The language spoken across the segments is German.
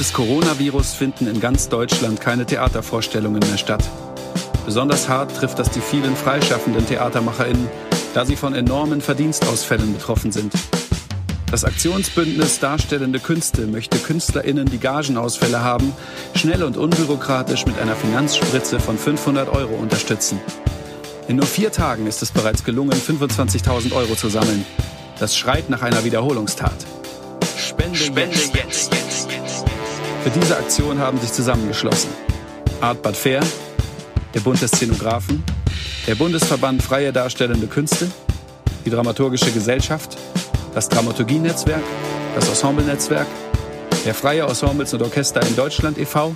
des Coronavirus finden in ganz Deutschland keine Theatervorstellungen mehr statt. Besonders hart trifft das die vielen freischaffenden TheatermacherInnen, da sie von enormen Verdienstausfällen betroffen sind. Das Aktionsbündnis Darstellende Künste möchte KünstlerInnen, die Gagenausfälle haben, schnell und unbürokratisch mit einer Finanzspritze von 500 Euro unterstützen. In nur vier Tagen ist es bereits gelungen, 25.000 Euro zu sammeln. Das schreit nach einer Wiederholungstat. Spende, Spende jetzt. Jetzt. Für diese Aktion haben sich zusammengeschlossen Art Bad Fair, der Bund der Szenografen, der Bundesverband Freie Darstellende Künste, die Dramaturgische Gesellschaft, das Dramaturgienetzwerk, das Ensemble-Netzwerk, der Freie Ensembles und Orchester in Deutschland e.V.,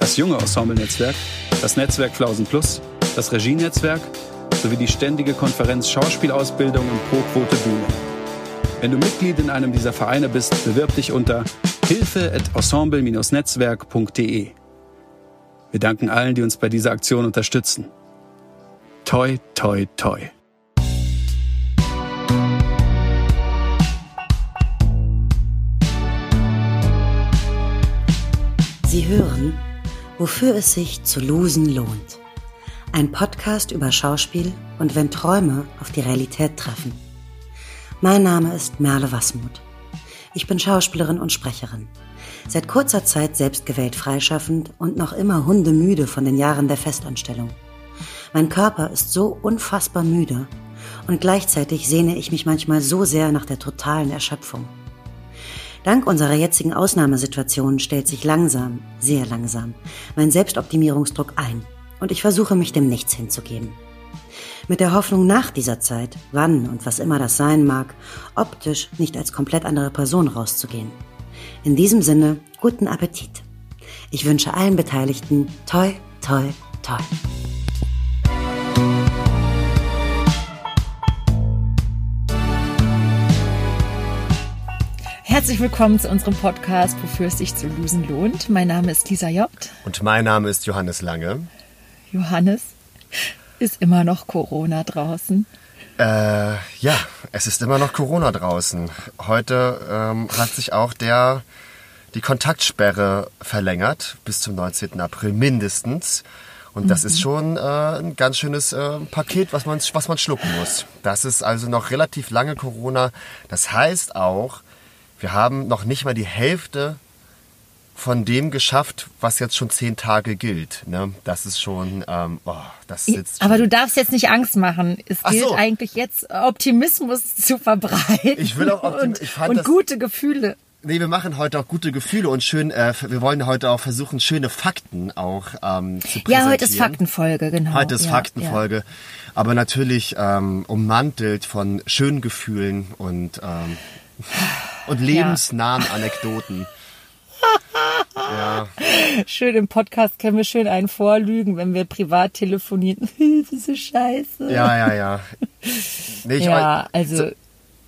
das Junge Ensemble-Netzwerk, das Netzwerk Flausen Plus, das Regienetzwerk sowie die ständige Konferenz Schauspielausbildung und Pro-Quote Bühne. Wenn du Mitglied in einem dieser Vereine bist, bewirb dich unter hilfe.ensemble-netzwerk.de. Wir danken allen, die uns bei dieser Aktion unterstützen. Toi, toi, toi. Sie hören, wofür es sich zu losen lohnt. Ein Podcast über Schauspiel und wenn Träume auf die Realität treffen. Mein Name ist Merle Wasmuth. Ich bin Schauspielerin und Sprecherin. Seit kurzer Zeit selbstgewählt freischaffend und noch immer hundemüde von den Jahren der Festanstellung. Mein Körper ist so unfassbar müde und gleichzeitig sehne ich mich manchmal so sehr nach der totalen Erschöpfung. Dank unserer jetzigen Ausnahmesituation stellt sich langsam, sehr langsam, mein Selbstoptimierungsdruck ein und ich versuche mich dem Nichts hinzugeben. Mit der Hoffnung nach dieser Zeit, wann und was immer das sein mag, optisch nicht als komplett andere Person rauszugehen. In diesem Sinne, guten Appetit. Ich wünsche allen Beteiligten toi, toi, toi. Herzlich willkommen zu unserem Podcast, wofür es sich zu losen lohnt. Mein Name ist Lisa Jobt. Und mein Name ist Johannes Lange. Johannes, ist immer noch Corona draußen? Äh, ja, es ist immer noch Corona draußen. Heute ähm, hat sich auch der, die Kontaktsperre verlängert bis zum 19. April mindestens. Und das mhm. ist schon äh, ein ganz schönes äh, Paket, was man, was man schlucken muss. Das ist also noch relativ lange Corona. Das heißt auch, wir haben noch nicht mal die Hälfte von dem geschafft, was jetzt schon zehn Tage gilt. Ne? Das ist schon, ähm, oh, das sitzt. Aber du darfst jetzt nicht Angst machen. Es gilt so. eigentlich jetzt Optimismus zu verbreiten. Ich will auch Optimismus. Fand und das, gute Gefühle. Nee, wir machen heute auch gute Gefühle und schön, äh, wir wollen heute auch versuchen, schöne Fakten auch ähm, zu präsentieren. Ja, heute ist Faktenfolge, genau. Heute ist ja, Faktenfolge, ja. aber natürlich ähm, ummantelt von schönen Gefühlen und ähm, und lebensnahen ja. Anekdoten. ja. Schön im Podcast können wir schön einen vorlügen, wenn wir privat telefonieren. das ist so scheiße. Ja, ja, ja. Nee, ich ja, also. So,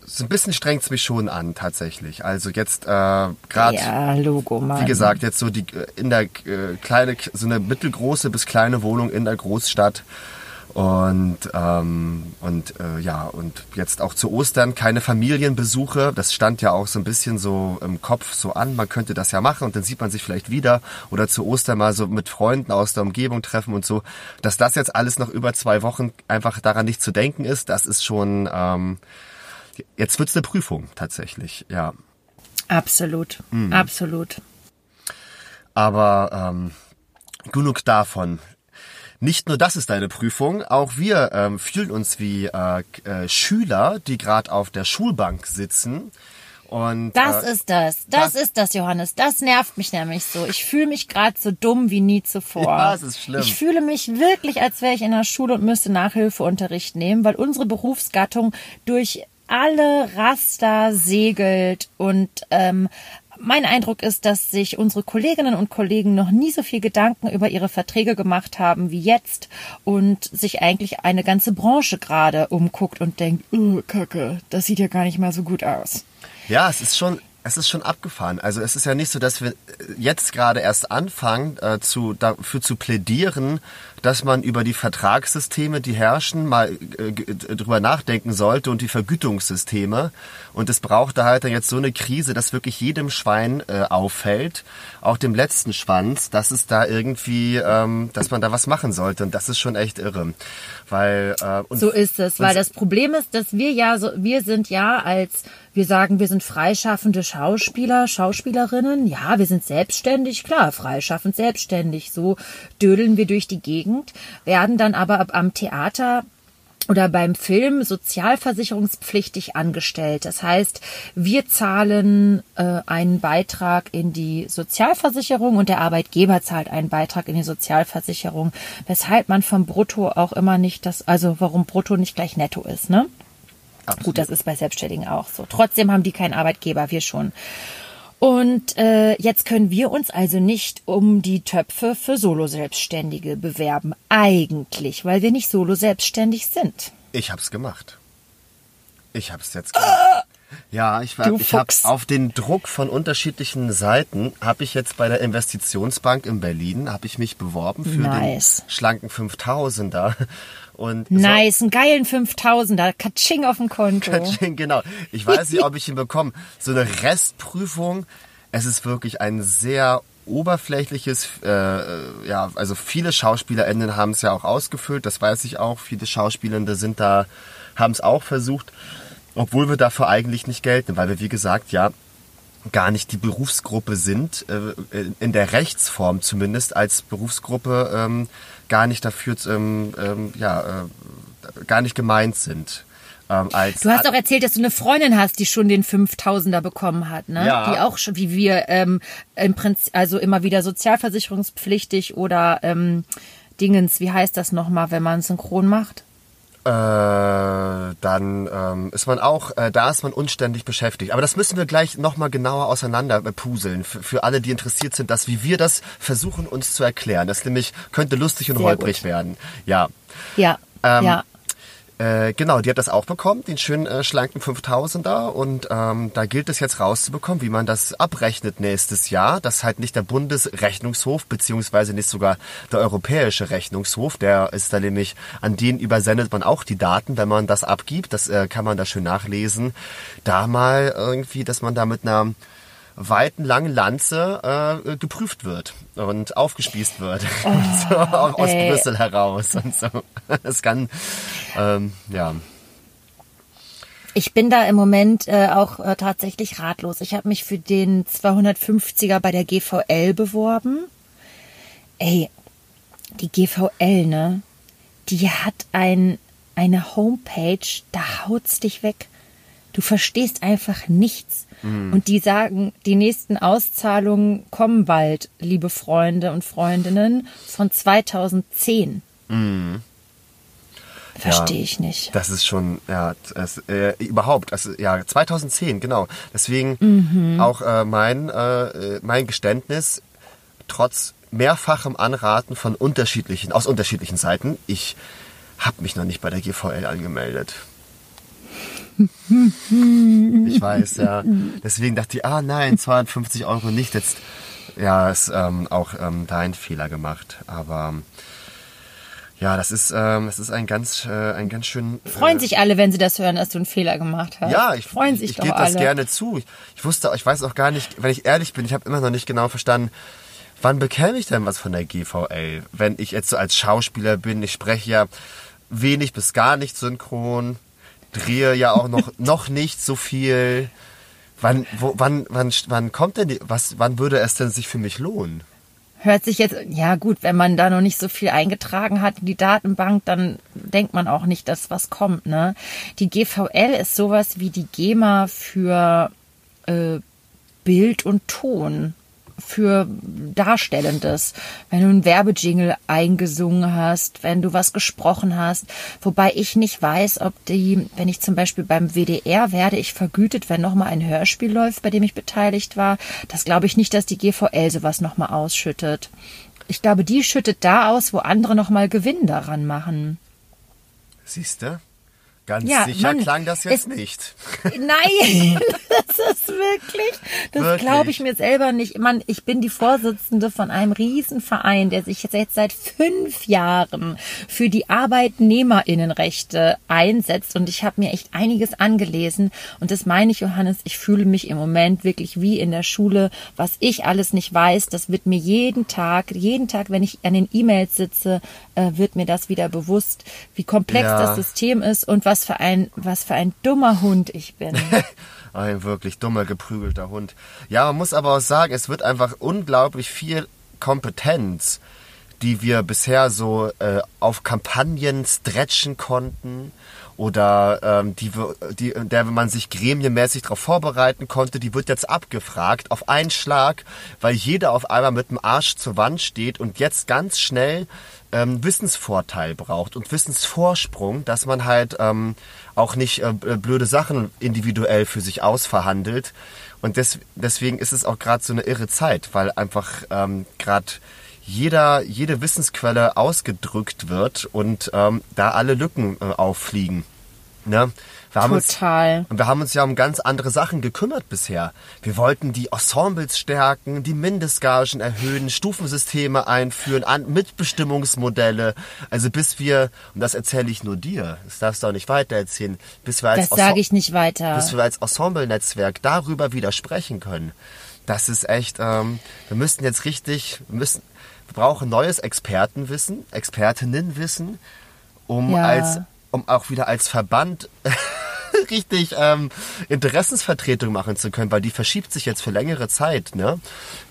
so ein bisschen strengt es mich schon an, tatsächlich. Also jetzt äh, gerade, ja, Logo, Mann. wie gesagt, jetzt so die äh, in der äh, kleine, so eine mittelgroße bis kleine Wohnung in der Großstadt und, ähm, und äh, ja, und jetzt auch zu Ostern keine Familienbesuche. Das stand ja auch so ein bisschen so im Kopf so an, man könnte das ja machen und dann sieht man sich vielleicht wieder oder zu Ostern mal so mit Freunden aus der Umgebung treffen und so. Dass das jetzt alles noch über zwei Wochen einfach daran nicht zu denken ist, das ist schon, ähm, jetzt wird's eine Prüfung tatsächlich, ja. Absolut, mhm. absolut. Aber ähm, genug davon. Nicht nur das ist eine Prüfung, auch wir ähm, fühlen uns wie äh, äh, Schüler, die gerade auf der Schulbank sitzen. Und, das äh, ist das. das. Das ist das, Johannes. Das nervt mich nämlich so. Ich fühle mich gerade so dumm wie nie zuvor. Ja, das ist schlimm. Ich fühle mich wirklich, als wäre ich in der Schule und müsste Nachhilfeunterricht nehmen, weil unsere Berufsgattung durch alle Raster segelt und ähm, mein Eindruck ist, dass sich unsere Kolleginnen und Kollegen noch nie so viel Gedanken über ihre Verträge gemacht haben wie jetzt und sich eigentlich eine ganze Branche gerade umguckt und denkt, oh, Kacke, das sieht ja gar nicht mal so gut aus. Ja, es ist schon, Es ist schon abgefahren. Also es ist ja nicht so, dass wir jetzt gerade erst anfangen, äh, zu, dafür zu plädieren, dass man über die Vertragssysteme, die herrschen, mal äh, drüber nachdenken sollte und die Vergütungssysteme. Und es brauchte halt dann jetzt so eine Krise, dass wirklich jedem Schwein äh, auffällt, auch dem letzten Schwanz, dass es da irgendwie, ähm, dass man da was machen sollte. Und das ist schon echt irre. Weil, äh, und, so ist es, weil das Problem ist, dass wir ja so, wir sind ja als, wir sagen, wir sind freischaffende Schauspieler, Schauspielerinnen, ja, wir sind selbstständig, klar, freischaffend, selbstständig, so dödeln wir durch die Gegend, werden dann aber am Theater oder beim Film sozialversicherungspflichtig angestellt. Das heißt, wir zahlen äh, einen Beitrag in die Sozialversicherung und der Arbeitgeber zahlt einen Beitrag in die Sozialversicherung, weshalb man vom Brutto auch immer nicht das, also warum Brutto nicht gleich Netto ist, ne? Absolut. Gut, das ist bei Selbstständigen auch so. Trotzdem haben die keinen Arbeitgeber, wir schon. Und äh, jetzt können wir uns also nicht um die Töpfe für Solo-Selbstständige bewerben. Eigentlich, weil wir nicht Solo-Selbstständig sind. Ich hab's gemacht. Ich hab's jetzt gemacht. Ah! Ja, ich, war, ich habe auf den Druck von unterschiedlichen Seiten habe ich jetzt bei der Investitionsbank in Berlin habe ich mich beworben für nice. den schlanken 5000er und nice, so, einen geilen 5000er, Katsching auf dem Konto. Katsching, genau. Ich weiß nicht, ob ich ihn bekomme. So eine Restprüfung. Es ist wirklich ein sehr oberflächliches, äh, ja, also viele SchauspielerInnen haben es ja auch ausgefüllt, das weiß ich auch. Viele Schauspielende sind da, haben es auch versucht, obwohl wir dafür eigentlich nicht gelten, weil wir, wie gesagt, ja, gar nicht die Berufsgruppe sind, äh, in der Rechtsform zumindest als Berufsgruppe ähm, gar nicht dafür, ähm, ähm, ja, äh, gar nicht gemeint sind. Ähm, als du hast auch erzählt, dass du eine Freundin hast, die schon den 5000er bekommen hat, ne? Ja. Die auch schon, wie wir, ähm, im Prinzip, also immer wieder sozialversicherungspflichtig oder ähm, Dingens, wie heißt das nochmal, wenn man synchron macht? Äh, dann ähm, ist man auch, äh, da ist man unständig beschäftigt. Aber das müssen wir gleich nochmal genauer auseinander puzeln, für, für alle, die interessiert sind, dass wie wir das versuchen uns zu erklären. Das nämlich könnte lustig und Sehr holprig gut. werden. Ja. Ja. Ähm, ja. Äh, genau, die hat das auch bekommen, den schönen äh, schlanken 5000er. Und ähm, da gilt es jetzt rauszubekommen, wie man das abrechnet nächstes Jahr. Das halt nicht der Bundesrechnungshof, beziehungsweise nicht sogar der Europäische Rechnungshof. Der ist da nämlich, an den übersendet man auch die Daten, wenn man das abgibt. Das äh, kann man da schön nachlesen. Da mal irgendwie, dass man da mit einer weiten, langen Lanze äh, geprüft wird und aufgespießt wird. Oh, so, aus ey. Brüssel heraus und so. Es kann, ähm, ja. Ich bin da im Moment äh, auch äh, tatsächlich ratlos. Ich habe mich für den 250er bei der GVL beworben. Ey, die GVL, ne? Die hat ein, eine Homepage, da haut's dich weg. Du verstehst einfach nichts. Mhm. Und die sagen, die nächsten Auszahlungen kommen bald, liebe Freunde und Freundinnen, von 2010. Mhm. Verstehe ja, ich nicht. Das ist schon, ja, das, äh, überhaupt, also, ja, 2010, genau. Deswegen mhm. auch äh, mein, äh, mein Geständnis, trotz mehrfachem Anraten von unterschiedlichen, aus unterschiedlichen Seiten, ich habe mich noch nicht bei der GVL angemeldet. ich weiß, ja. Deswegen dachte ich, ah nein, 250 Euro nicht. Jetzt, ja, ist ähm, auch ähm, da ein Fehler gemacht. Aber ja, das ist, ähm, das ist ein ganz, äh, ein ganz schön. Äh, Freuen sich alle, wenn sie das hören, dass du einen Fehler gemacht hast. Ja, ich, Freuen sich ich, ich gebe das gerne zu. Ich, ich wusste, ich weiß auch gar nicht, wenn ich ehrlich bin, ich habe immer noch nicht genau verstanden, wann bekäme ich denn was von der GVL? Wenn ich jetzt so als Schauspieler bin, ich spreche ja wenig bis gar nicht synchron drehe ja auch noch, noch nicht so viel. Wann, wo, wann, wann, wann kommt denn die, was, wann würde es denn sich für mich lohnen? Hört sich jetzt, ja gut, wenn man da noch nicht so viel eingetragen hat in die Datenbank, dann denkt man auch nicht, dass was kommt, ne? Die GVL ist sowas wie die GEMA für äh, Bild und Ton für Darstellendes. Wenn du einen Werbejingle eingesungen hast, wenn du was gesprochen hast. Wobei ich nicht weiß, ob die, wenn ich zum Beispiel beim WDR werde ich vergütet, wenn nochmal ein Hörspiel läuft, bei dem ich beteiligt war. Das glaube ich nicht, dass die GVL sowas nochmal ausschüttet. Ich glaube, die schüttet da aus, wo andere nochmal Gewinn daran machen. Siehst du? Ganz Ja, sicher Mann, klang das jetzt es- nicht. Nein, das ist wirklich, das glaube ich mir selber nicht. Mann, ich bin die Vorsitzende von einem Riesenverein, der sich jetzt seit fünf Jahren für die Arbeitnehmerinnenrechte einsetzt und ich habe mir echt einiges angelesen und das meine ich, Johannes, ich fühle mich im Moment wirklich wie in der Schule, was ich alles nicht weiß, das wird mir jeden Tag, jeden Tag, wenn ich an den E-Mails sitze, äh, wird mir das wieder bewusst, wie komplex Ja. das System ist und was für ein, was für ein dummer Hund ich bin. Ein wirklich dummer, geprügelter Hund. Ja, man muss aber auch sagen, es wird einfach unglaublich viel Kompetenz, die wir bisher so äh, auf Kampagnen stretchen konnten oder ähm, die, die, der man sich gremienmäßig darauf vorbereiten konnte, die wird jetzt abgefragt auf einen Schlag, weil jeder auf einmal mit dem Arsch zur Wand steht und jetzt ganz schnell ähm, Wissensvorteil braucht und Wissensvorsprung, dass man halt ähm, auch nicht äh, blöde Sachen individuell für sich ausverhandelt. Und des, deswegen ist es auch gerade so eine irre Zeit, weil einfach ähm, gerade jeder, jede Wissensquelle ausgedrückt wird und ähm, da alle Lücken äh, auffliegen. Ne? Wir haben Total. Uns, und wir haben uns ja um ganz andere Sachen gekümmert bisher. Wir wollten die Ensembles stärken, die Mindestgagen erhöhen, Stufensysteme einführen, an, Mitbestimmungsmodelle. Also bis wir, und das erzähle ich nur dir, das darfst du auch nicht weiter erzählen, bis wir als, Das sage ich nicht weiter. bis wir als Ensemble-Netzwerk darüber widersprechen können. Das ist echt, ähm, wir müssten jetzt richtig, wir müssen, wir brauchen neues Expertenwissen, Expertinnenwissen, um Ja. als, um auch wieder als Verband richtig ähm, Interessensvertretung machen zu können, weil die verschiebt sich jetzt für längere Zeit, ne?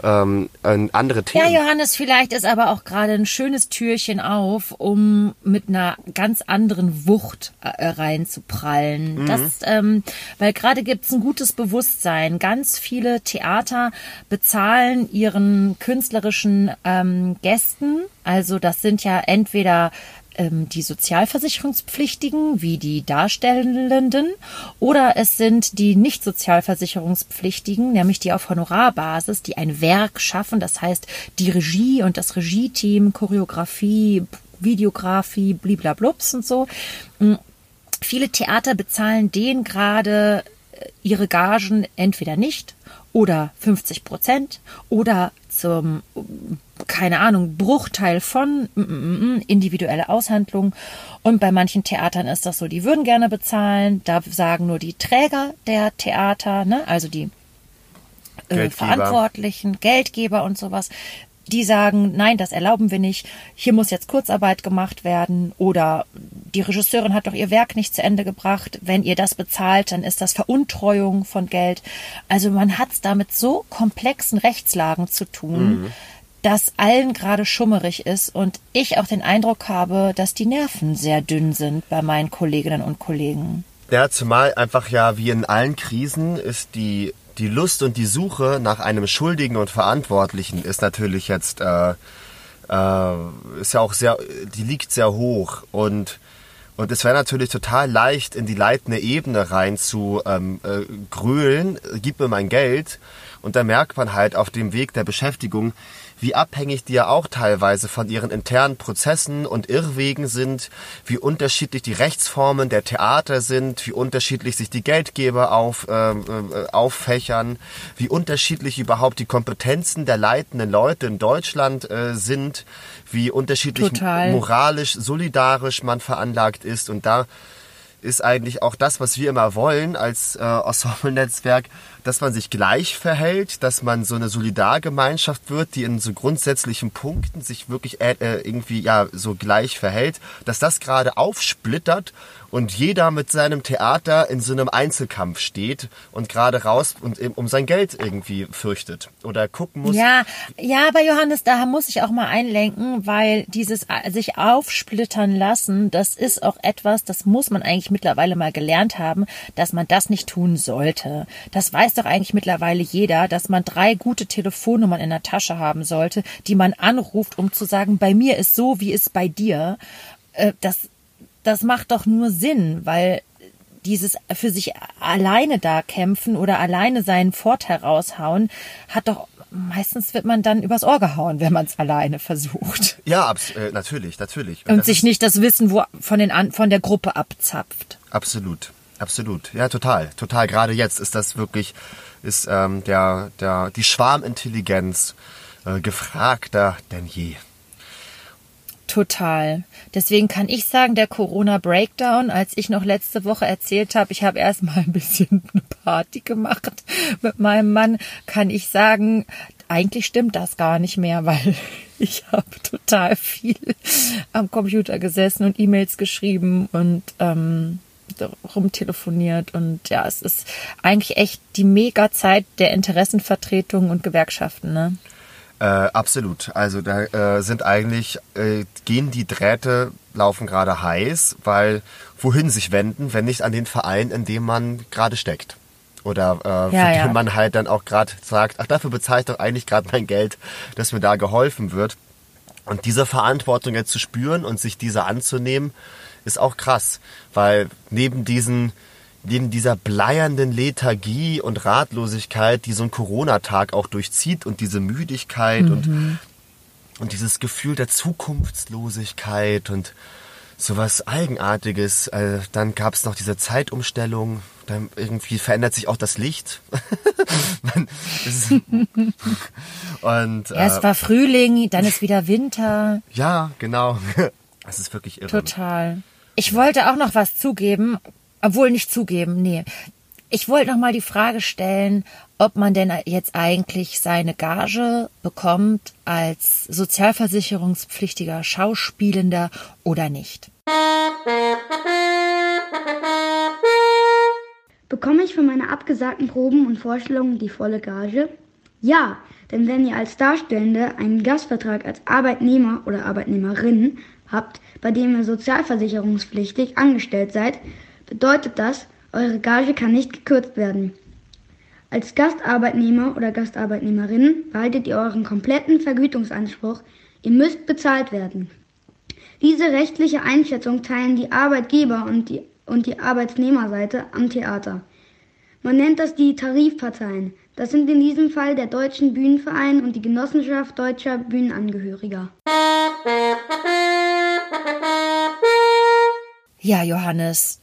Ähm, andere Ja, Themen. Johannes, vielleicht ist aber auch gerade ein schönes Türchen auf, um mit einer ganz anderen Wucht äh, reinzuprallen. Das, ähm, weil gerade gibt's ein gutes Bewusstsein. Ganz viele Theater bezahlen ihren künstlerischen ähm, Gästen. Also das sind ja entweder die Sozialversicherungspflichtigen wie die Darstellenden oder es sind die nicht Sozialversicherungspflichtigen, nämlich die auf Honorarbasis, die ein Werk schaffen, das heißt die Regie und das Regie-Team, Choreografie, Videografie, bliblablups und so. Mm, Viele Theater bezahlen denen gerade äh, ihre Gagen entweder nicht oder 50 Prozent oder zum, keine Ahnung, Bruchteil von mm, mm, mm, individuelle Aushandlung. Und bei manchen Theatern ist das so, die würden gerne bezahlen. Da sagen nur die Träger der Theater, ne, also die äh, Geldgeber. Verantwortlichen, Geldgeber und sowas, die sagen, nein, das erlauben wir nicht, hier muss jetzt Kurzarbeit gemacht werden oder die Regisseurin hat doch ihr Werk nicht zu Ende gebracht, wenn ihr das bezahlt, dann ist das Veruntreuung von Geld. Also man hat es da mit so komplexen Rechtslagen zu tun, dass allen gerade schummerig ist und ich auch den Eindruck habe, dass die Nerven sehr dünn sind bei meinen Kolleginnen und Kollegen. Ja, zumal einfach ja wie in allen Krisen ist die, die Lust und die Suche nach einem Schuldigen und Verantwortlichen ist natürlich jetzt, äh, äh, ist ja auch sehr, die liegt sehr hoch und und es wäre natürlich total leicht, in die leitende Ebene rein zu ähm, äh, grölen, gib mir mein Geld. Und da merkt man halt auf dem Weg der Beschäftigung, wie abhängig die ja auch teilweise von ihren internen Prozessen und Irrwegen sind, wie unterschiedlich die Rechtsformen der Theater sind, wie unterschiedlich sich die Geldgeber auf, ähm, äh, auffächern, wie unterschiedlich überhaupt die Kompetenzen der leitenden Leute in Deutschland äh, sind, wie unterschiedlich Total. moralisch, solidarisch man veranlagt ist. Und da ist eigentlich auch das, was wir immer wollen als äh, Ensemble-Netzwerk, dass man sich gleich verhält, dass man so eine Solidargemeinschaft wird, die in so grundsätzlichen Punkten sich wirklich äh, äh, irgendwie ja so gleich verhält, dass das gerade aufsplittert und jeder mit seinem Theater in so einem Einzelkampf steht und gerade raus und um sein Geld irgendwie fürchtet oder gucken muss. Ja, ja, aber Johannes, da muss ich auch mal einlenken, weil dieses äh, sich aufsplittern lassen, das ist auch etwas, das muss man eigentlich mittlerweile mal gelernt haben, dass man das nicht tun sollte. Das weiß doch eigentlich mittlerweile jeder, dass man drei gute Telefonnummern in der Tasche haben sollte, die man anruft, um zu sagen, bei mir ist so, wie ist bei dir. Äh, Das, das macht doch nur Sinn, weil dieses für sich alleine da kämpfen oder alleine seinen Vorteil raushauen, hat doch meistens wird man dann übers Ohr gehauen, wenn man es alleine versucht Ja, abs äh, natürlich, natürlich. und das sich nicht das Wissen wo, von den an, von der Gruppe abzapft. Absolut, absolut. Ja, total, total. Gerade jetzt ist das wirklich, ist ähm, der, der, die Schwarmintelligenz äh, gefragter denn je. Total. Deswegen kann ich sagen, der Corona Breakdown, als ich noch letzte Woche erzählt habe, ich habe erstmal ein bisschen eine Party gemacht mit meinem Mann, kann ich sagen, eigentlich stimmt das gar nicht mehr, weil ich habe total viel am Computer gesessen und E-Mails geschrieben und ähm, rumtelefoniert und ja, es ist eigentlich echt die Mega-Zeit der Interessenvertretungen und Gewerkschaften, ne? Äh, absolut. Also da äh, sind eigentlich, äh, gehen die Drähte, laufen gerade heiß, weil wohin sich wenden, wenn nicht an den Verein, in dem man gerade steckt. Oder äh, ja, für ja. den man halt dann auch gerade sagt, ach, dafür bezahle ich doch eigentlich gerade mein Geld, dass mir da geholfen wird. Und diese Verantwortung jetzt zu spüren und sich dieser anzunehmen, ist auch krass, weil neben diesen neben dieser bleiernden Lethargie und Ratlosigkeit, die so ein Corona-Tag auch durchzieht und diese Müdigkeit mhm. und, und dieses Gefühl der Zukunftslosigkeit und sowas Eigenartiges. Äh, dann gab es noch diese Zeitumstellung, dann irgendwie verändert sich auch das Licht. und, äh, Erst war Frühling, dann ist wieder Winter. Ja, genau. Es ist wirklich irre. Total. Ich wollte auch noch was zugeben, obwohl nicht zugeben, nee. Ich wollte noch mal die Frage stellen, ob man denn jetzt eigentlich seine Gage bekommt als sozialversicherungspflichtiger Schauspielender oder nicht. Bekomme ich für meine abgesagten Proben und Vorstellungen die volle Gage? Ja, denn wenn ihr als Darstellende einen Gastvertrag als Arbeitnehmer oder Arbeitnehmerin habt, bei dem ihr sozialversicherungspflichtig angestellt seid, bedeutet das, eure Gage kann nicht gekürzt werden. Als Gastarbeitnehmer oder Gastarbeitnehmerin behaltet ihr euren kompletten Vergütungsanspruch. Ihr müsst bezahlt werden. Diese rechtliche Einschätzung teilen die Arbeitgeber und die, und die Arbeitnehmerseite am Theater. Man nennt das die Tarifparteien. Das sind in diesem Fall der Deutschen Bühnenverein und die Genossenschaft deutscher Bühnenangehöriger. Ja, Johannes,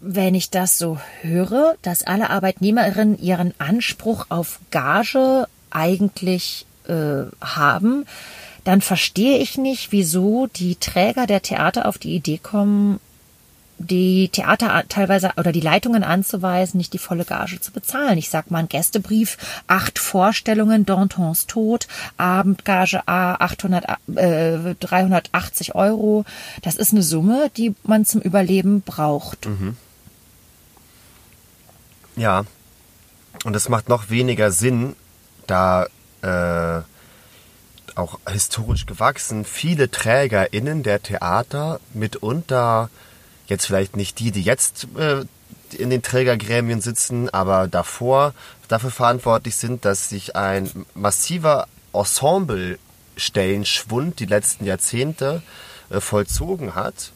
wenn ich das so höre, dass alle Arbeitnehmerinnen ihren Anspruch auf Gage eigentlich äh, haben, dann verstehe ich nicht, wieso die Träger der Theater auf die Idee kommen, die Theater teilweise oder die Leitungen anzuweisen, nicht die volle Gage zu bezahlen. Ich sag mal ein Gästebrief, acht Vorstellungen, Dantons Tod, Abendgage A 800, äh, 380 Euro. Das ist eine Summe, die man zum Überleben braucht. Mhm. Ja, und es macht noch weniger Sinn, da äh, auch historisch gewachsen viele TrägerInnen der Theater mitunter, jetzt vielleicht nicht die, die jetzt äh, in den Trägergremien sitzen, aber davor dafür verantwortlich sind, dass sich ein massiver Ensemble-Stellenschwund die letzten Jahrzehnte äh, vollzogen hat.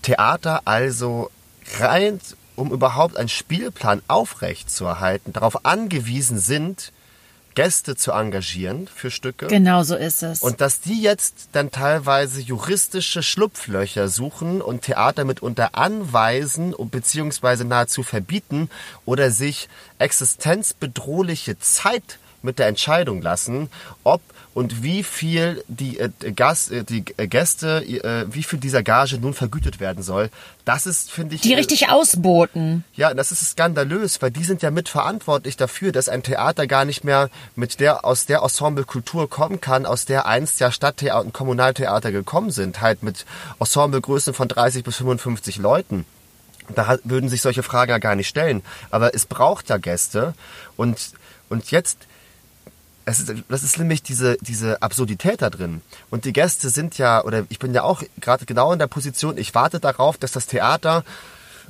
Theater also rein um überhaupt einen Spielplan aufrechtzuerhalten, darauf angewiesen sind, Gäste zu engagieren für Stücke. Genau so ist es. Und dass die jetzt dann teilweise juristische Schlupflöcher suchen und Theater mitunter anweisen und beziehungsweise nahezu verbieten oder sich existenzbedrohliche Zeit mit der Entscheidung lassen, ob und wie viel die, äh, Gast, äh, die äh, Gäste, äh, wie viel dieser Gage nun vergütet werden soll. Das ist, finde ich. Die richtig ausboten. Ja, das ist skandalös, weil die sind ja mitverantwortlich dafür, dass ein Theater gar nicht mehr mit der, aus der Ensemblekultur kommen kann, aus der einst ja Stadttheater und Kommunaltheater gekommen sind, halt mit Ensemblegrößen von 30 bis 55 Leuten. Da würden sich solche Fragen ja gar nicht stellen. Aber es braucht ja Gäste und, und jetzt, ist, das ist nämlich diese, diese Absurdität da drin. Und die Gäste sind ja, oder ich bin ja auch gerade genau in der Position, ich warte darauf, dass das Theater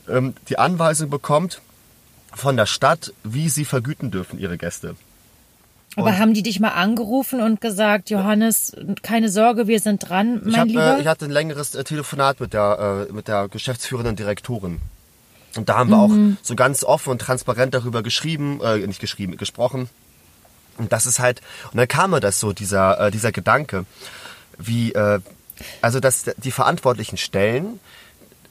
ähm, die Anweisung bekommt von der Stadt, wie sie vergüten dürfen, ihre Gäste. Aber und haben die dich mal angerufen und gesagt, Johannes, keine Sorge, wir sind dran, mein ich hab, Lieber? Äh, ich hatte ein längeres äh, Telefonat mit der, äh, mit der geschäftsführenden Direktorin. Und da haben wir mhm. auch so ganz offen und transparent darüber geschrieben, äh, nicht geschrieben, gesprochen und das ist halt, und dann kam mir das so, dieser, äh, dieser Gedanke, wie, äh, also dass die verantwortlichen Stellen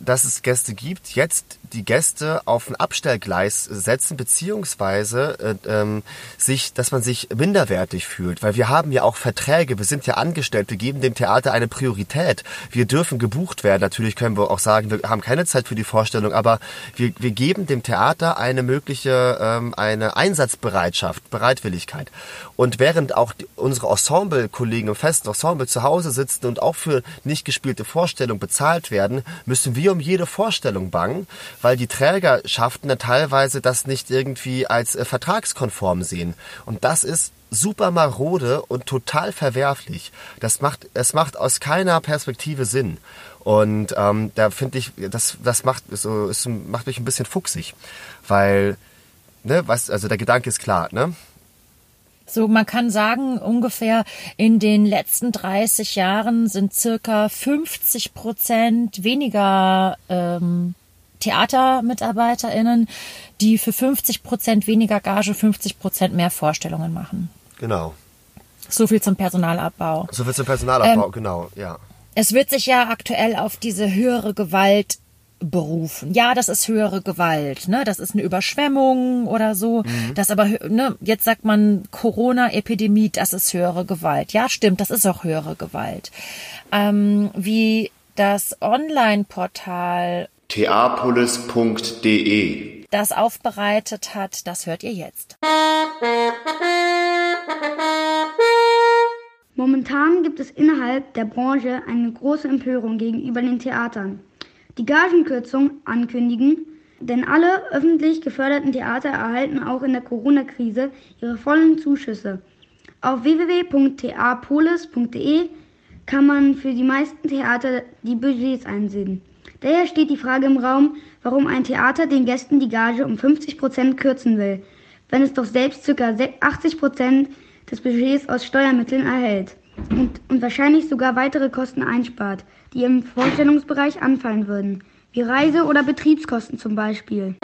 dass es Gäste gibt, jetzt die Gäste auf ein Abstellgleis setzen, beziehungsweise äh, ähm, sich, dass man sich minderwertig fühlt. Weil wir haben ja auch Verträge, wir sind ja angestellt, wir geben dem Theater eine Priorität. Wir dürfen gebucht werden. Natürlich können wir auch sagen, wir haben keine Zeit für die Vorstellung, aber wir, wir geben dem Theater eine mögliche ähm, eine Einsatzbereitschaft, Bereitwilligkeit. Und während auch die, unsere Ensemble-Kollegen im festen Ensemble zu Hause sitzen und auch für nicht gespielte Vorstellungen bezahlt werden, müssen wir um jede Vorstellung bangen, weil die Trägerschaften dann teilweise das nicht irgendwie als äh, vertragskonform sehen. Und das ist super marode und total verwerflich. Das macht, es macht aus keiner Perspektive Sinn. Und ähm, da finde ich, das, das macht, so, es macht mich ein bisschen fuchsig. Weil, ne, was, also der Gedanke ist klar, ne? So, man kann sagen, ungefähr in den letzten 30 Jahren sind circa 50 Prozent weniger ähm, TheatermitarbeiterInnen, die für 50 Prozent weniger Gage 50 Prozent mehr Vorstellungen machen. Genau. So viel zum Personalabbau. So viel zum Personalabbau, ähm, genau, ja. Es wird sich ja aktuell auf diese höhere Gewalt berufen. Ja, das ist höhere Gewalt, ne? Das ist eine Überschwemmung oder so. Mhm. Das aber, ne, jetzt sagt man Corona-Epidemie, das ist höhere Gewalt. Ja, stimmt, das ist auch höhere Gewalt. Ähm, wie das Online-Portal theapolis.de das aufbereitet hat, das hört ihr jetzt. Momentan gibt es innerhalb der Branche eine große Empörung gegenüber den Theatern die Gagenkürzung ankündigen, denn alle öffentlich geförderten Theater erhalten auch in der Corona-Krise ihre vollen Zuschüsse. Auf www.tapolis.de kann man für die meisten Theater die Budgets einsehen. Daher steht die Frage im Raum, warum ein Theater den Gästen die Gage um 50 Prozent kürzen will, wenn es doch selbst ca. 80 Prozent des Budgets aus Steuermitteln erhält und, und wahrscheinlich sogar weitere Kosten einspart, die im Vorstellungsbereich anfallen würden, wie Reise- oder Betriebskosten zum Beispiel.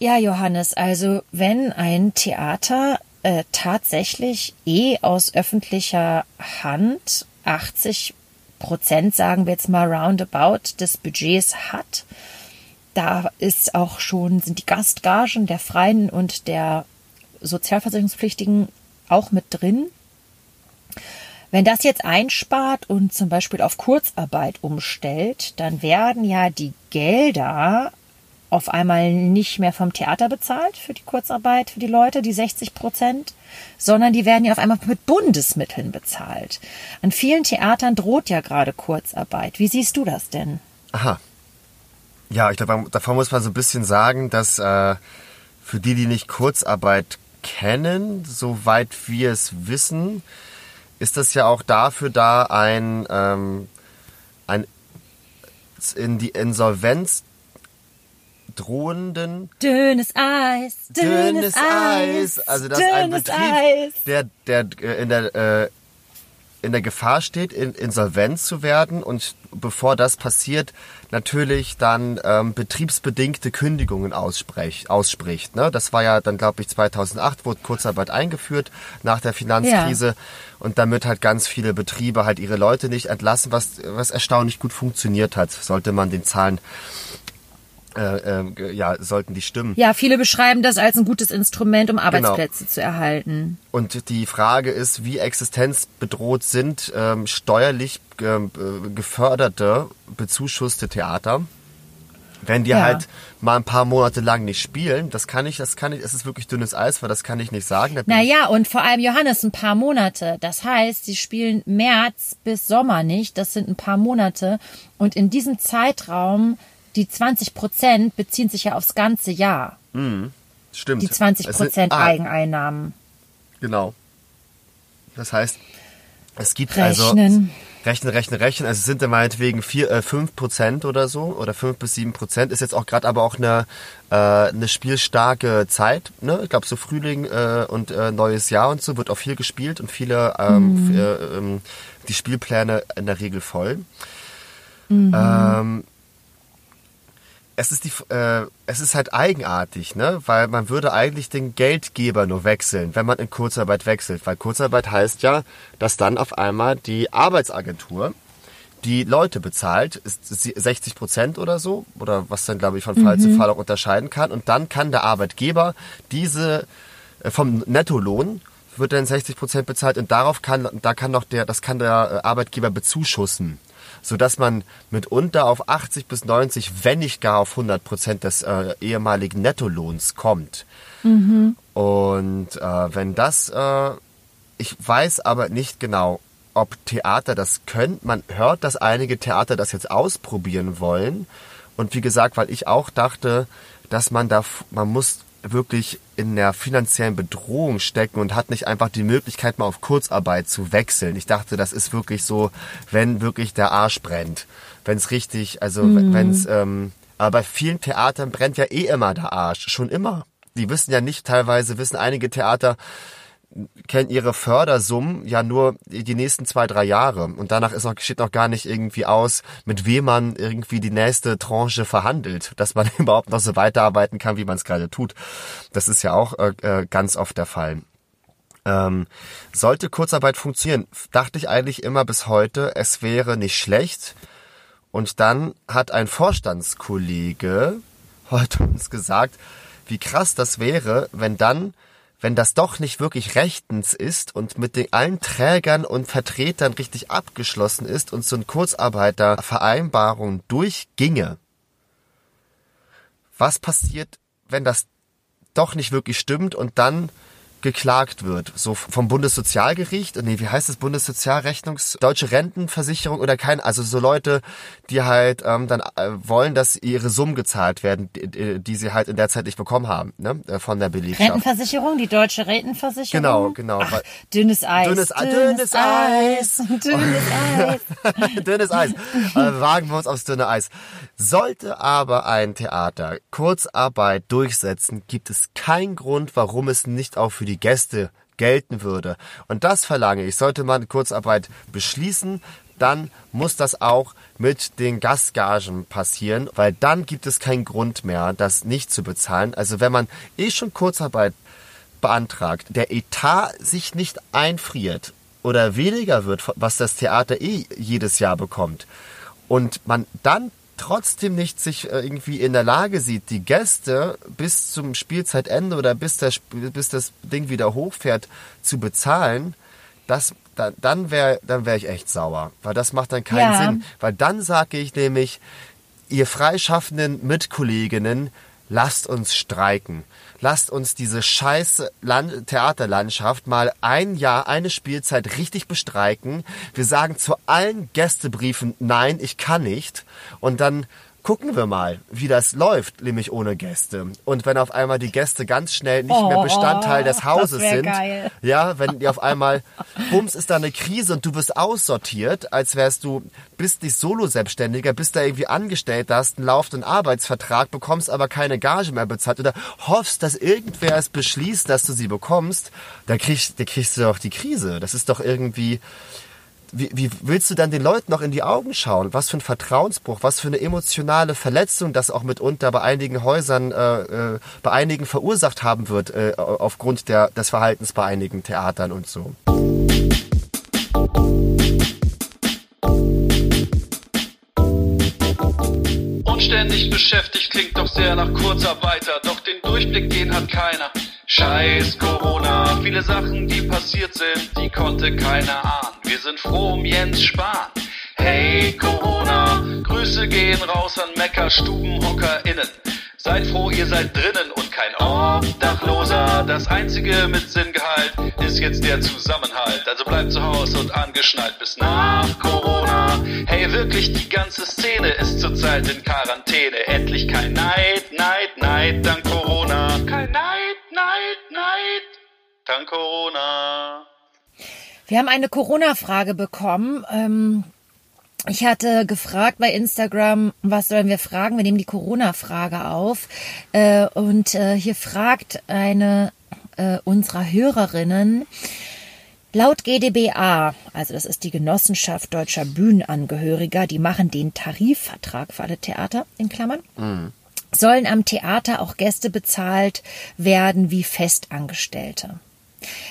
Ja, Johannes, also wenn ein Theater äh, tatsächlich eh aus öffentlicher Hand 80 Prozent, sagen wir jetzt mal roundabout, des Budgets hat, da ist auch schon, sind die Gastgagen der Freien und der Sozialversicherungspflichtigen auch mit drin. Wenn das jetzt einspart und zum Beispiel auf Kurzarbeit umstellt, dann werden ja die Gelder auf einmal nicht mehr vom Theater bezahlt für die Kurzarbeit für die Leute, die 60 Prozent, sondern die werden ja auf einmal mit Bundesmitteln bezahlt. An vielen Theatern droht ja gerade Kurzarbeit. Wie siehst du das denn? Aha. Ja, ich glaube, davon muss man so ein bisschen sagen, dass äh, für die, die nicht Kurzarbeit kennen, soweit wir es wissen, ist das ja auch dafür da, ein, ähm, ein in die Insolvenz drohenden dünnes Eis, dünnes, dünnes Eis, also dass ein Betrieb, Eis. der der äh, in der äh, in der Gefahr steht, in Insolvenz zu werden und bevor das passiert, natürlich dann ähm, betriebsbedingte Kündigungen ausspricht. ausspricht ne? Das war ja dann, glaube ich, 2008 wurde Kurzarbeit eingeführt nach der Finanzkrise ja. und damit halt ganz viele Betriebe halt ihre Leute nicht entlassen, was, was erstaunlich gut funktioniert hat, sollte man den Zahlen äh, äh, ja, sollten die stimmen. Ja, viele beschreiben das als ein gutes Instrument, um genau. Arbeitsplätze genau. zu erhalten. Und die Frage ist, wie existenzbedroht sind ähm, steuerlich äh, geförderte, bezuschusste Theater? Wenn die ja. halt mal ein paar Monate lang nicht spielen, das kann ich, das kann ich, es ist wirklich dünnes Eis, weil das kann ich nicht sagen. Naja, und vor allem Johannes, ein paar Monate. Das heißt, sie spielen März bis Sommer nicht, das sind ein paar Monate. Und in diesem Zeitraum die 20 Prozent beziehen sich ja aufs ganze Jahr. Mhm, stimmt. Die 20 Prozent ah, Eigeneinnahmen. Genau. Das heißt, es gibt rechnen. also rechnen, rechnen, rechnen. Also es sind dann meinetwegen vier, äh, 5 Prozent oder so oder 5 bis 7 Prozent. Ist jetzt auch gerade aber auch eine, äh, eine spielstarke Zeit. Ne? Ich glaube so Frühling äh, und äh, neues Jahr und so wird auch viel gespielt und viele ähm, mhm. äh, ähm, die Spielpläne in der Regel voll. Mhm. Ähm, es ist die, äh, es ist halt eigenartig, ne? Weil man würde eigentlich den Geldgeber nur wechseln, wenn man in Kurzarbeit wechselt. Weil Kurzarbeit heißt ja, dass dann auf einmal die Arbeitsagentur die Leute bezahlt, ist 60 Prozent oder so, oder was dann, glaube ich, von Fall zu Fall auch unterscheiden kann. Und dann kann der Arbeitgeber diese äh, vom Nettolohn wird dann 60 Prozent bezahlt und darauf kann, da kann noch der, das kann der äh, Arbeitgeber bezuschussen. Sodass man mitunter auf 80 bis 90, wenn nicht gar auf 100 Prozent des äh, ehemaligen Nettolohns kommt. Und äh, wenn das, äh, ich weiß aber nicht genau, ob Theater das können. Man hört, dass einige Theater das jetzt ausprobieren wollen. Und wie gesagt, weil ich auch dachte, dass man da, man muss wirklich in der finanziellen Bedrohung stecken und hat nicht einfach die Möglichkeit, mal auf Kurzarbeit zu wechseln. Ich dachte, das ist wirklich so, wenn wirklich der Arsch brennt. Wenn es richtig, also Mhm. wenn es, ähm, aber bei vielen Theatern brennt ja eh immer der Arsch. Schon immer. Die wissen ja nicht, teilweise wissen einige Theater, kennen ihre Fördersummen ja nur die nächsten zwei, drei Jahre. Und danach ist noch, steht noch gar nicht irgendwie aus, mit wem man irgendwie die nächste Tranche verhandelt, dass man überhaupt noch so weiterarbeiten kann, wie man es gerade tut. Das ist ja auch äh, äh, ganz oft der Fall. Ähm, sollte Kurzarbeit funktionieren, dachte ich eigentlich immer bis heute, es wäre nicht schlecht. Und dann hat ein Vorstandskollege heute uns gesagt, wie krass das wäre, wenn dann, wenn das doch nicht wirklich rechtens ist und mit den allen Trägern und Vertretern richtig abgeschlossen ist und so eine Kurzarbeitervereinbarung durchginge. Was passiert, wenn das doch nicht wirklich stimmt und dann geklagt wird, so vom Bundessozialgericht, nee, wie heißt das, Bundessozialrechnungs, Deutsche Rentenversicherung oder kein, also so Leute, die halt ähm, dann äh, wollen, dass ihre Summen gezahlt werden, die, die sie halt in der Zeit nicht bekommen haben, ne, äh, von der Belegschaft. Rentenversicherung, die deutsche Rentenversicherung. Genau, genau. Ach, dünnes Eis. Dünnes- dünnes Eis. Dünnes Eis. dünnes Eis. Äh, wagen wir uns aufs dünne Eis. Sollte aber ein Theater Kurzarbeit durchsetzen, gibt es keinen Grund, warum es nicht auch für die Gäste gelten würde. Und das verlange ich. Sollte man Kurzarbeit beschließen, dann muss das auch mit den Gastgagen passieren, weil dann gibt es keinen Grund mehr, das nicht zu bezahlen. Also wenn man eh schon Kurzarbeit beantragt, der Etat sich nicht einfriert oder weniger wird, was das Theater eh jedes Jahr bekommt, und man dann trotzdem nicht sich äh, irgendwie in der Lage sieht, die Gäste bis zum Spielzeitende oder bis, Sp- bis das Ding wieder hochfährt zu bezahlen, das, da, dann wäre dann wär ich echt sauer, weil das macht dann keinen Ja. Sinn. Weil dann sage ich nämlich, ihr freischaffenden Mitkolleginnen, lasst uns streiken. Lasst uns diese scheiße Land Theaterlandschaft mal ein Jahr, eine Spielzeit richtig bestreiken. Wir sagen zu allen Gästebriefen, nein, ich kann nicht. Und dann gucken wir mal, wie das läuft, nämlich ohne Gäste. Und wenn auf einmal die Gäste ganz schnell nicht mehr Oh, Bestandteil des Hauses sind, geil. ja, wenn die auf einmal, bums, ist da eine Krise und du wirst aussortiert, als wärst du, bist nicht Solo-Selbstständiger, bist da irgendwie angestellt, da hast einen laufenden Arbeitsvertrag, bekommst aber keine Gage mehr bezahlt oder hoffst, dass irgendwer es beschließt, dass du sie bekommst, da kriegst, da kriegst du doch die Krise. Das ist doch irgendwie, wie, wie willst du dann den Leuten noch in die Augen schauen? Was für ein Vertrauensbruch, was für eine emotionale Verletzung das auch mitunter bei einigen Häusern, äh, äh, bei einigen verursacht haben wird, äh, aufgrund der, des Verhaltens bei einigen Theatern und so. Unständig beschäftigt klingt doch sehr nach Kurzarbeiter, doch den Durchblick, den hat keiner. Scheiß Corona, viele Sachen, die passiert sind, die konnte keiner ahnen. Wir sind froh um Jens Spahn. Hey Corona, Grüße gehen raus an Meckerstubenhockerinnen. Seid froh, ihr seid drinnen und kein Obdachloser. Das einzige mit Sinngehalt ist jetzt der Zusammenhalt. Also bleibt zu Hause und angeschnallt bis nach Corona. Hey, wirklich, die ganze Szene ist zurzeit in Quarantäne. Endlich kein Neid, Neid, Neid, dank dank Corona. Wir haben eine Corona-Frage bekommen. Ähm, ich hatte gefragt bei Instagram, was sollen wir fragen? Wir nehmen die Corona-Frage auf. Äh, und äh, hier fragt eine äh, unserer Hörerinnen, Laut GdBA, also das ist die Genossenschaft deutscher Bühnenangehöriger, die machen den Tarifvertrag für alle Theater in Klammern, sollen am Theater auch Gäste bezahlt werden wie Festangestellte.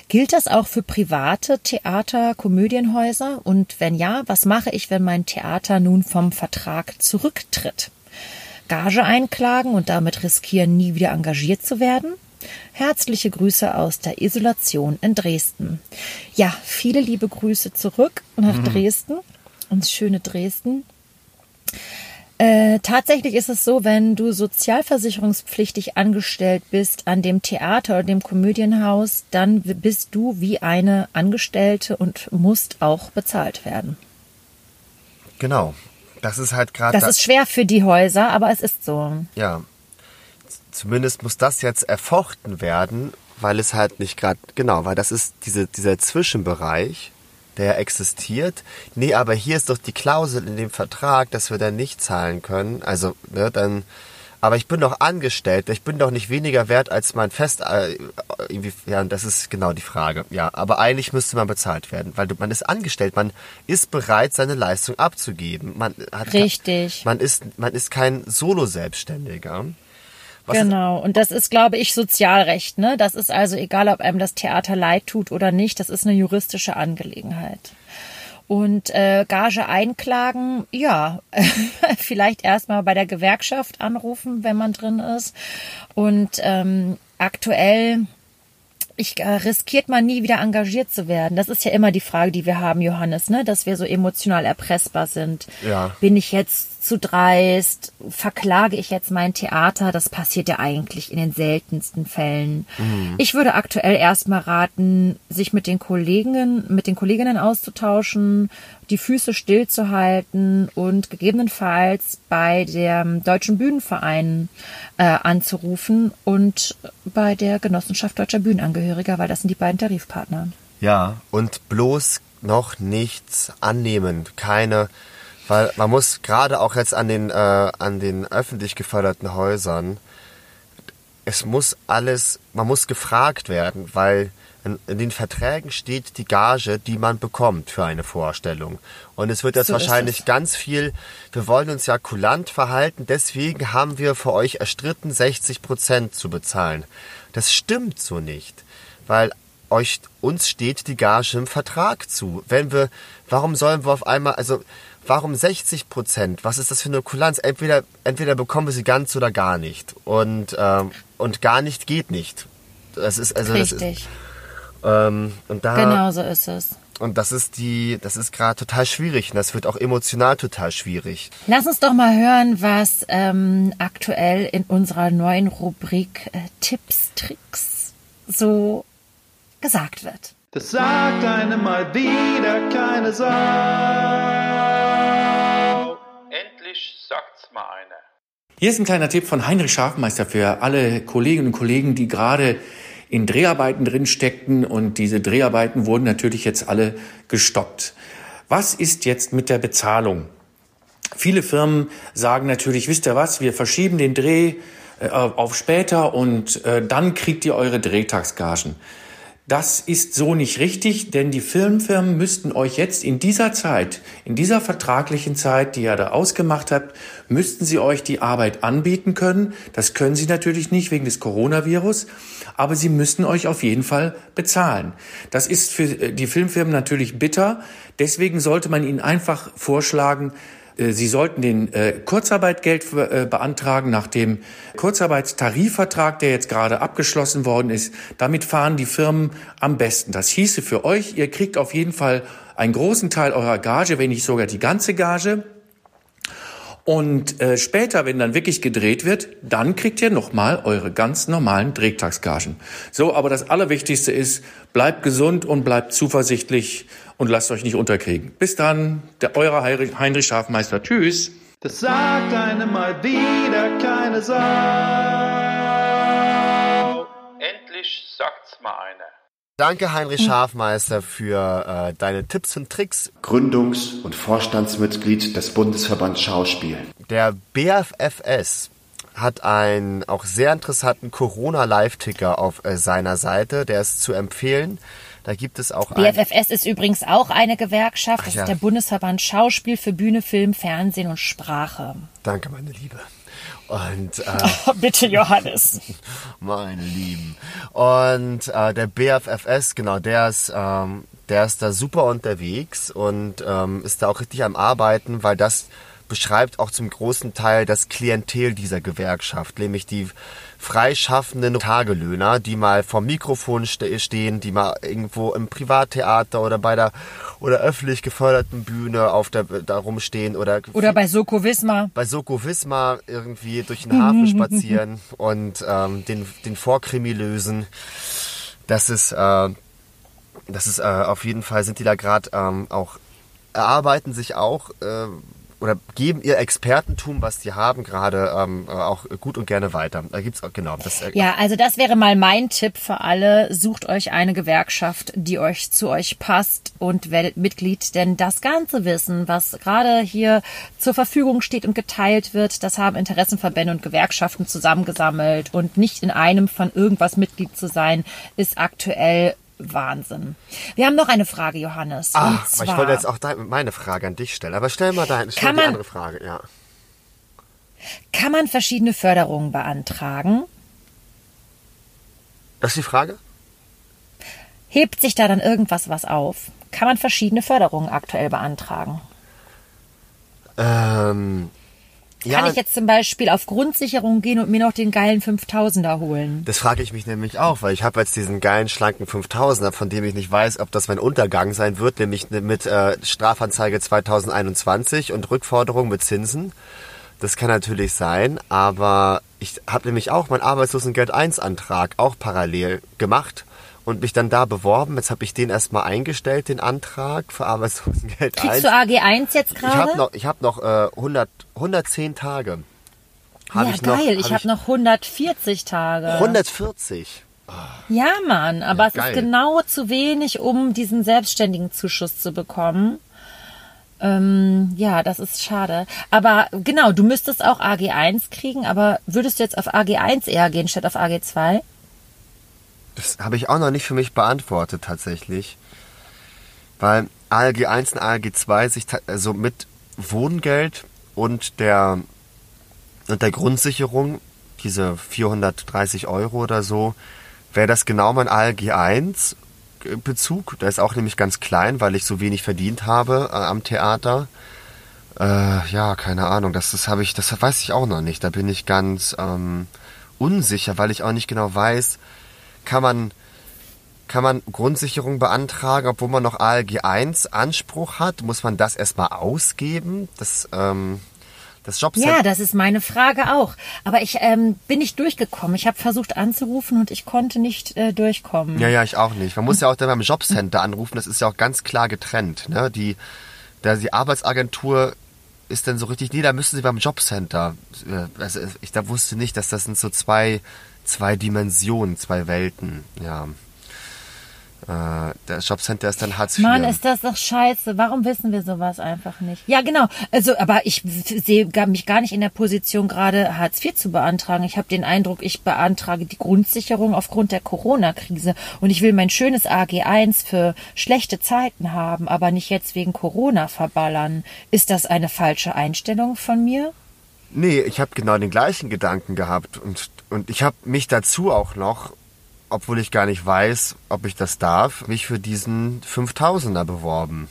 Gilt das auch für private Theater, Komödienhäuser? Und wenn ja, was mache ich, wenn mein Theater nun vom Vertrag zurücktritt? Gage einklagen und damit riskieren, nie wieder engagiert zu werden? Herzliche Grüße aus der Isolation in Dresden. Ja, viele liebe Grüße zurück nach mhm. Dresden, ins schöne Dresden. Äh, tatsächlich ist es so, wenn du sozialversicherungspflichtig angestellt bist an dem Theater oder dem Komödienhaus, dann bist du wie eine Angestellte und musst auch bezahlt werden. Genau. Das ist halt gerade. Das da ist schwer für die Häuser, aber es ist so. Ja. Zumindest muss das jetzt erfochten werden, weil es halt nicht gerade, genau, weil das ist diese, dieser Zwischenbereich, der existiert. Nee, aber hier ist doch die Klausel in dem Vertrag, dass wir dann nicht zahlen können. Also, ne, dann, aber ich bin doch angestellt, ich bin doch nicht weniger wert als mein Fest, äh, irgendwie, ja, das ist genau die Frage. Ja, aber eigentlich müsste man bezahlt werden, weil man ist angestellt, man ist bereit, seine Leistung abzugeben. Man hat, Richtig. Man ist, man ist kein Solo-Selbstständiger. Was genau, und das ist, glaube ich, Sozialrecht. Ne? Das ist also egal, ob einem das Theater leid tut oder nicht, das ist eine juristische Angelegenheit. Und äh, Gage einklagen, ja, vielleicht erstmal bei der Gewerkschaft anrufen, wenn man drin ist. Und ähm, aktuell ich äh, riskiert man nie wieder engagiert zu werden. Das ist ja immer die Frage, die wir haben, Johannes, ne, dass wir so emotional erpressbar sind. Ja. Bin ich jetzt zu dreist? Verklage ich jetzt mein Theater? Das passiert ja eigentlich in den seltensten Fällen. Mhm. Ich würde aktuell erstmal raten, sich mit den Kollegen, mit den Kolleginnen auszutauschen, die Füße stillzuhalten und gegebenenfalls bei dem Deutschen Bühnenverein äh, anzurufen und bei der Genossenschaft Deutscher Bühnenangehöriger, weil das sind die beiden Tarifpartner. Ja, und bloß noch nichts annehmen, keine, weil man muss gerade auch jetzt an den, äh, an den öffentlich geförderten Häusern, es muss alles, man muss gefragt werden, weil in, in, den Verträgen steht die Gage, die man bekommt für eine Vorstellung. Und es wird jetzt so wahrscheinlich ganz viel, wir wollen uns ja kulant verhalten, deswegen haben wir für euch erstritten, 60 Prozent zu bezahlen. Das stimmt so nicht, weil euch, uns steht die Gage im Vertrag zu. Wenn wir, warum sollen wir auf einmal, also, warum 60 Prozent? Was ist das für eine Kulanz? Entweder, entweder bekommen wir sie ganz oder gar nicht. Und, ähm, und gar nicht geht nicht. Das ist, also, Richtig. das ist, ähm, und da, genau so ist es. Und das ist die, das ist gerade total schwierig und das wird auch emotional total schwierig. Lass uns doch mal hören, was ähm, aktuell in unserer neuen Rubrik äh, Tipps, Tricks so gesagt wird. Das sagt einem mal wieder keine Sau. Endlich sagt's mal einer. Hier ist ein kleiner Tipp von Heinrich Schafmeister für alle Kolleginnen und Kollegen, die gerade in Dreharbeiten drin steckten und diese Dreharbeiten wurden natürlich jetzt alle gestoppt. Was ist jetzt mit der Bezahlung? Viele Firmen sagen natürlich, wisst ihr was, wir verschieben den Dreh äh, auf später und äh, dann kriegt ihr eure Drehtagsgagen. Das ist so nicht richtig, denn die Filmfirmen müssten euch jetzt in dieser Zeit, in dieser vertraglichen Zeit, die ihr da ausgemacht habt, müssten sie euch die Arbeit anbieten können. Das können sie natürlich nicht wegen des Coronavirus, aber sie müssten euch auf jeden Fall bezahlen. Das ist für äh, die Filmfirmen natürlich bitter. Deswegen sollte man ihnen einfach vorschlagen, Sie sollten den äh, Kurzarbeitgeld äh, beantragen nach dem Kurzarbeitstarifvertrag, der jetzt gerade abgeschlossen worden ist. Damit fahren die Firmen am besten. Das hieße für euch, ihr kriegt auf jeden Fall einen großen Teil eurer Gage, wenn nicht sogar die ganze Gage. Und äh, später, wenn dann wirklich gedreht wird, dann kriegt ihr nochmal eure ganz normalen Drehtagsgagen. So, aber das Allerwichtigste ist, bleibt gesund und bleibt zuversichtlich und lasst euch nicht unterkriegen. Bis dann, der euer Heinrich Schafmeister. Tschüss. Das sagt einem mal wieder keine Sau. Endlich sagt's mal einer. Danke, Heinrich Schafmeister, für äh, deine Tipps und Tricks. Gründungs- und Vorstandsmitglied des Bundesverband Schauspiel. Der BFFS hat einen auch sehr interessanten Corona-Live-Ticker auf äh, seiner Seite. Der ist zu empfehlen. Da gibt es auch BFFS ist übrigens auch eine Gewerkschaft. Das ja. ist der Bundesverband Schauspiel für Bühne, Film, Fernsehen und Sprache. Danke, meine Liebe. Und äh, Oh, bitte, Johannes. meine Lieben. Und äh, der BFFS, genau, der ist, ähm, der ist da super unterwegs und ähm, ist da auch richtig am Arbeiten, weil das beschreibt auch zum großen Teil das Klientel dieser Gewerkschaft, nämlich die freischaffenden Tagelöhner, die mal vom Mikrofon ste stehen, die mal irgendwo im Privattheater oder bei der oder öffentlich geförderten Bühne auf der da rumstehen oder Oder bei Soko Wismar. bei Soko Wismar irgendwie durch den Hafen spazieren und ähm, den, den Vorkrimi lösen. Das ist, äh, das ist äh, auf jeden Fall, sind die da gerade ähm, auch, erarbeiten sich auch äh, oder geben ihr Expertentum, was die haben, gerade ähm, äh, auch gut und gerne weiter. Da gibt's auch, genau. Das, äh, Ja, also das wäre mal mein Tipp für alle. Sucht euch eine Gewerkschaft, die euch zu euch passt und werdet Mitglied, denn das ganze Wissen, was gerade hier zur Verfügung steht und geteilt wird, das haben Interessenverbände und Gewerkschaften zusammengesammelt und nicht in einem von irgendwas Mitglied zu sein, ist aktuell Wahnsinn. Wir haben noch eine Frage, Johannes. Ah, und aber zwar, ich wollte jetzt auch meine Frage an dich stellen. Aber stell mal deine, stell Kann die man- andere Frage, ja. kann man verschiedene Förderungen beantragen? Das ist die Frage? Hebt sich da dann irgendwas was auf? Kann man verschiedene Förderungen aktuell beantragen? Ähm, Kann ich jetzt zum Beispiel auf Grundsicherung gehen und mir noch den geilen 5000er holen? Das frage ich mich nämlich auch, weil ich habe jetzt diesen geilen schlanken 5000er, von dem ich nicht weiß, ob das mein Untergang sein wird, nämlich mit äh, Strafanzeige 2021 und Rückforderung mit Zinsen. Das kann natürlich sein, aber ich habe nämlich auch meinen Arbeitslosengeld 1 Antrag auch parallel gemacht und mich dann da beworben. Jetzt habe ich den erstmal eingestellt, den Antrag für Arbeitslosengeld 1. Kriegst du AG1 jetzt ich habe gerade? noch, ich hab noch äh, 100, 110 Tage. Hab Ja, ich noch, geil. hab ich habe noch 140 Tage. 140. Ja, Mann. Aber Ja, es geil. ist genau zu wenig, um diesen selbstständigen Zuschuss zu bekommen. Ähm, ja, das ist schade. Aber genau, du müsstest auch AG1 kriegen, aber würdest du jetzt auf AG1 eher gehen statt auf AG2? Das habe ich auch noch nicht für mich beantwortet tatsächlich. Weil ALG 1 und ALG 2 sich also mit Wohngeld und der und der Grundsicherung, diese 430 Euro oder so, wäre das genau mein ALG 1 Bezug. Der ist auch nämlich ganz klein, weil ich so wenig verdient habe äh, am Theater. Äh, ja, keine Ahnung, das, das habe ich, das weiß ich auch noch nicht. Da bin ich ganz ähm, unsicher, weil ich auch nicht genau weiß, kann man, kann man Grundsicherung beantragen, obwohl man noch ALG 1 Anspruch hat? Muss man das erstmal ausgeben? Das, ähm, das Jobcenter. Ja, das ist meine Frage auch. Aber ich ähm, bin nicht durchgekommen. Ich habe versucht anzurufen und ich konnte nicht äh, durchkommen. Ja, ja, ich auch nicht. Man muss ja auch dann beim Jobcenter anrufen, das ist ja auch ganz klar getrennt. Ne? Die, da die Arbeitsagentur ist dann so richtig, nee, da müssen sie beim Jobcenter. Äh, Also ich da wusste nicht, dass das sind so zwei, zwei Dimensionen, zwei Welten. Ja. Äh, der Jobcenter ist dann Hartz IV. Mann, ist das doch scheiße. Warum wissen wir sowas einfach nicht? Ja, genau. Also, aber ich sehe mich gar nicht in der Position, gerade Hartz IV zu beantragen. Ich habe den Eindruck, ich beantrage die Grundsicherung aufgrund der Corona-Krise und ich will mein schönes AG1 für schlechte Zeiten haben, aber nicht jetzt wegen Corona verballern. Ist das eine falsche Einstellung von mir? Nee, ich habe genau den gleichen Gedanken gehabt und, und ich habe mich dazu auch noch, obwohl ich gar nicht weiß, ob ich das darf, mich für diesen 5000er beworben.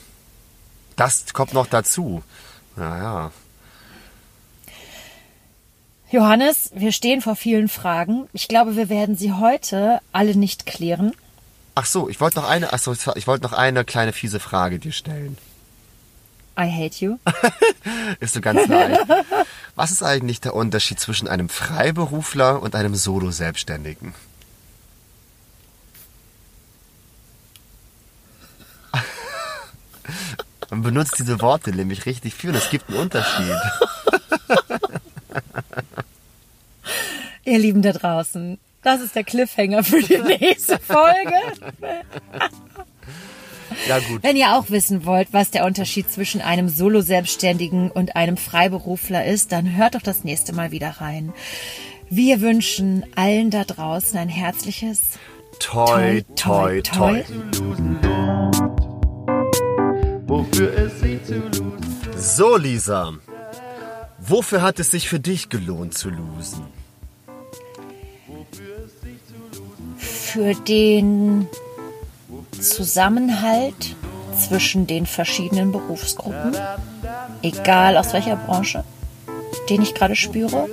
Das kommt noch dazu. Ja, ja. Johannes, wir stehen vor vielen Fragen. Ich glaube, wir werden sie heute alle nicht klären. Ach so, ich wollte noch eine, ach so, ich wollte noch eine kleine fiese Frage dir stellen. I hate you. Ist so ganz leicht. Was ist eigentlich der Unterschied zwischen einem Freiberufler und einem Solo-Selbstständigen? Man benutzt diese Worte nämlich richtig viel und es gibt einen Unterschied. Ihr Lieben da draußen, das ist der Cliffhanger für die nächste Folge. Ja gut. Wenn ihr auch wissen wollt, was der Unterschied zwischen einem Solo-Selbstständigen und einem Freiberufler ist, dann hört doch das nächste Mal wieder rein. Wir wünschen allen da draußen ein herzliches Toi, toi, toi. Wofür es sie zu losen? So, Lisa. Wofür hat es sich für dich gelohnt zu losen? Für den Zusammenhalt zwischen den verschiedenen Berufsgruppen, egal aus welcher Branche, den ich gerade spüre,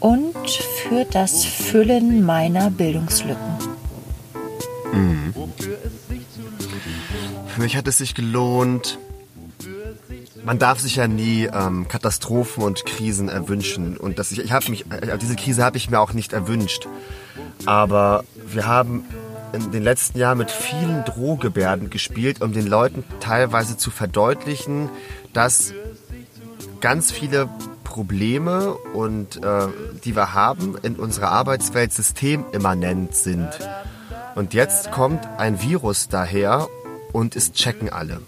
und für das Füllen meiner Bildungslücken. Für mich hat es sich gelohnt. Man darf sich ja nie ähm, Katastrophen und Krisen erwünschen. Und das, ich, ich mich, äh, diese Krise habe ich mir auch nicht erwünscht. Aber wir haben in den letzten Jahren mit vielen Drohgebärden gespielt, um den Leuten teilweise zu verdeutlichen, dass ganz viele Probleme und äh, die wir haben in unserer Arbeitswelt systemimmanent sind. Und jetzt kommt ein Virus daher und es checken alle.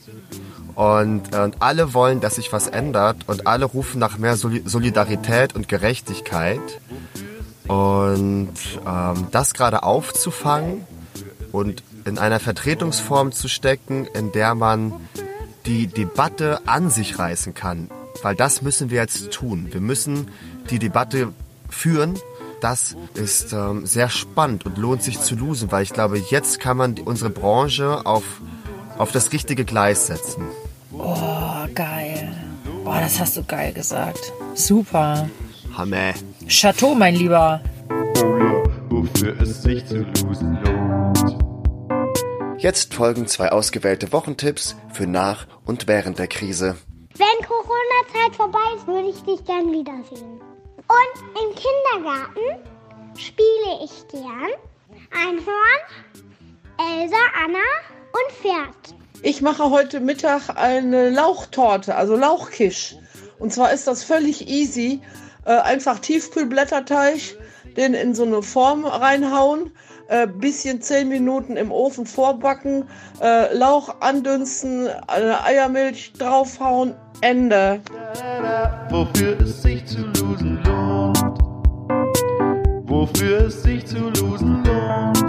Und, äh, und alle wollen, dass sich was ändert und alle rufen nach mehr Soli Solidarität und Gerechtigkeit. Und ähm, das gerade aufzufangen und in einer Vertretungsform zu stecken, in der man die Debatte an sich reißen kann. Weil das müssen wir jetzt tun. Wir müssen die Debatte führen. Das ist ähm, sehr spannend und lohnt sich zu losen, weil ich glaube, jetzt kann man unsere Branche auf, auf das richtige Gleis setzen. Oh, geil. Boah, das hast du geil gesagt. Super. Hammer. Chateau, mein Lieber. Wofür es sich zu losen lohnt. Jetzt folgen zwei ausgewählte Wochentipps für nach und während der Krise. Wenn Corona-Zeit vorbei ist, würde ich dich gern wiedersehen. Und im Kindergarten spiele ich gern Einhorn, Elsa, Anna und Pferd. Ich mache heute Mittag eine Lauchtorte, also Lauchkisch. Und zwar ist das völlig easy. Äh, einfach Tiefkühlblätterteig, den in so eine Form reinhauen, äh, bisschen 10 Minuten im Ofen vorbacken, äh, Lauch andünsten, eine Eiermilch draufhauen, Ende. Wofür es sich zu losen lohnt. Wofür es sich zu losen lohnt.